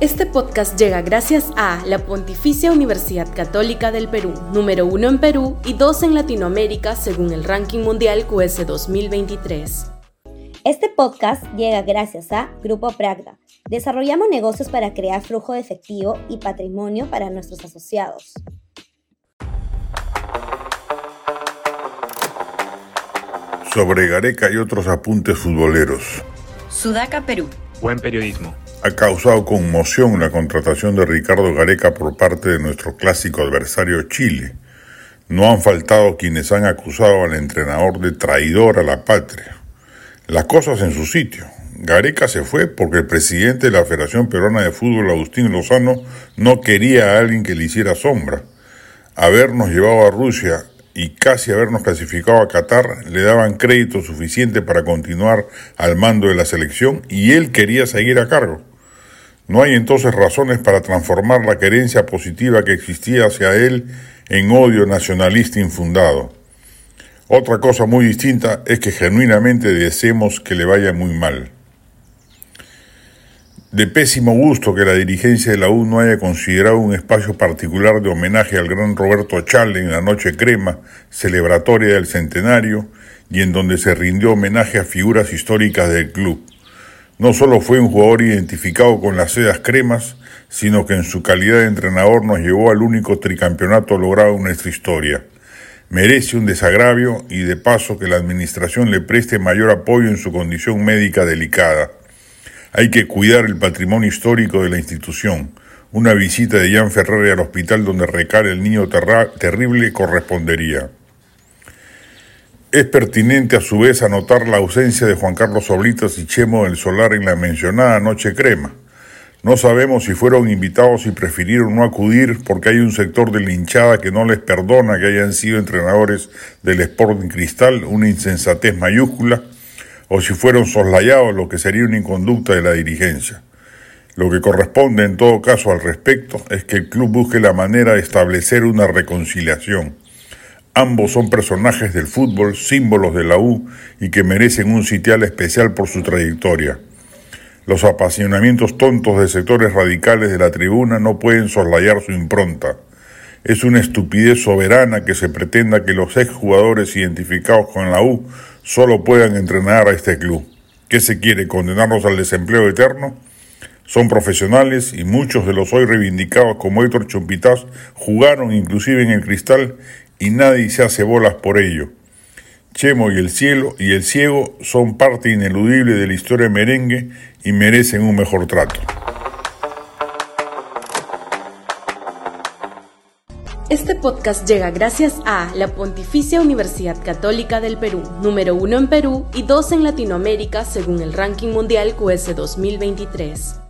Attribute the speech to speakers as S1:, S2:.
S1: Este podcast llega gracias a la Pontificia Universidad Católica del Perú, número uno en Perú y dos en Latinoamérica según el ranking mundial QS 2023.
S2: Este podcast llega gracias a Grupo Pragda. Desarrollamos negocios para crear flujo de efectivo y patrimonio para nuestros asociados.
S3: Sobre Gareca y otros apuntes futboleros.
S4: Sudaca, Perú.
S5: Buen periodismo
S3: ha causado conmoción la contratación de Ricardo Gareca por parte de nuestro clásico adversario Chile. No han faltado quienes han acusado al entrenador de traidor a la patria. Las cosas en su sitio. Gareca se fue porque el presidente de la Federación Peruana de Fútbol, Agustín Lozano, no quería a alguien que le hiciera sombra. Habernos llevado a Rusia y casi habernos clasificado a Qatar le daban crédito suficiente para continuar al mando de la selección y él quería seguir a cargo. No hay entonces razones para transformar la querencia positiva que existía hacia él en odio nacionalista infundado. Otra cosa muy distinta es que genuinamente deseemos que le vaya muy mal. De pésimo gusto que la dirigencia de la U no haya considerado un espacio particular de homenaje al gran Roberto Chale en la Noche Crema, celebratoria del centenario, y en donde se rindió homenaje a figuras históricas del club. No solo fue un jugador identificado con las sedas cremas, sino que en su calidad de entrenador nos llevó al único tricampeonato logrado en nuestra historia. Merece un desagravio y de paso que la administración le preste mayor apoyo en su condición médica delicada. Hay que cuidar el patrimonio histórico de la institución. Una visita de Jan Ferrari al hospital donde recae el niño terrible correspondería. Es pertinente a su vez anotar la ausencia de Juan Carlos Oblitas y Chemo del Solar en la mencionada Noche Crema. No sabemos si fueron invitados y prefirieron no acudir porque hay un sector de la hinchada que no les perdona que hayan sido entrenadores del Sporting Cristal, una insensatez mayúscula, o si fueron soslayados, lo que sería una inconducta de la dirigencia. Lo que corresponde en todo caso al respecto es que el club busque la manera de establecer una reconciliación. Ambos son personajes del fútbol, símbolos de la U y que merecen un sitial especial por su trayectoria. Los apasionamientos tontos de sectores radicales de la tribuna no pueden soslayar su impronta. Es una estupidez soberana que se pretenda que los exjugadores identificados con la U solo puedan entrenar a este club. ¿Qué se quiere? ¿Condenarlos al desempleo eterno? Son profesionales y muchos de los hoy reivindicados como Héctor Chumpitaz jugaron inclusive en el Cristal y nadie se hace bolas por ello. Chemo y el cielo y el ciego son parte ineludible de la historia merengue y merecen un mejor trato.
S1: Este podcast llega gracias a la Pontificia Universidad Católica del Perú, número uno en Perú y dos en Latinoamérica según el ranking mundial QS 2023.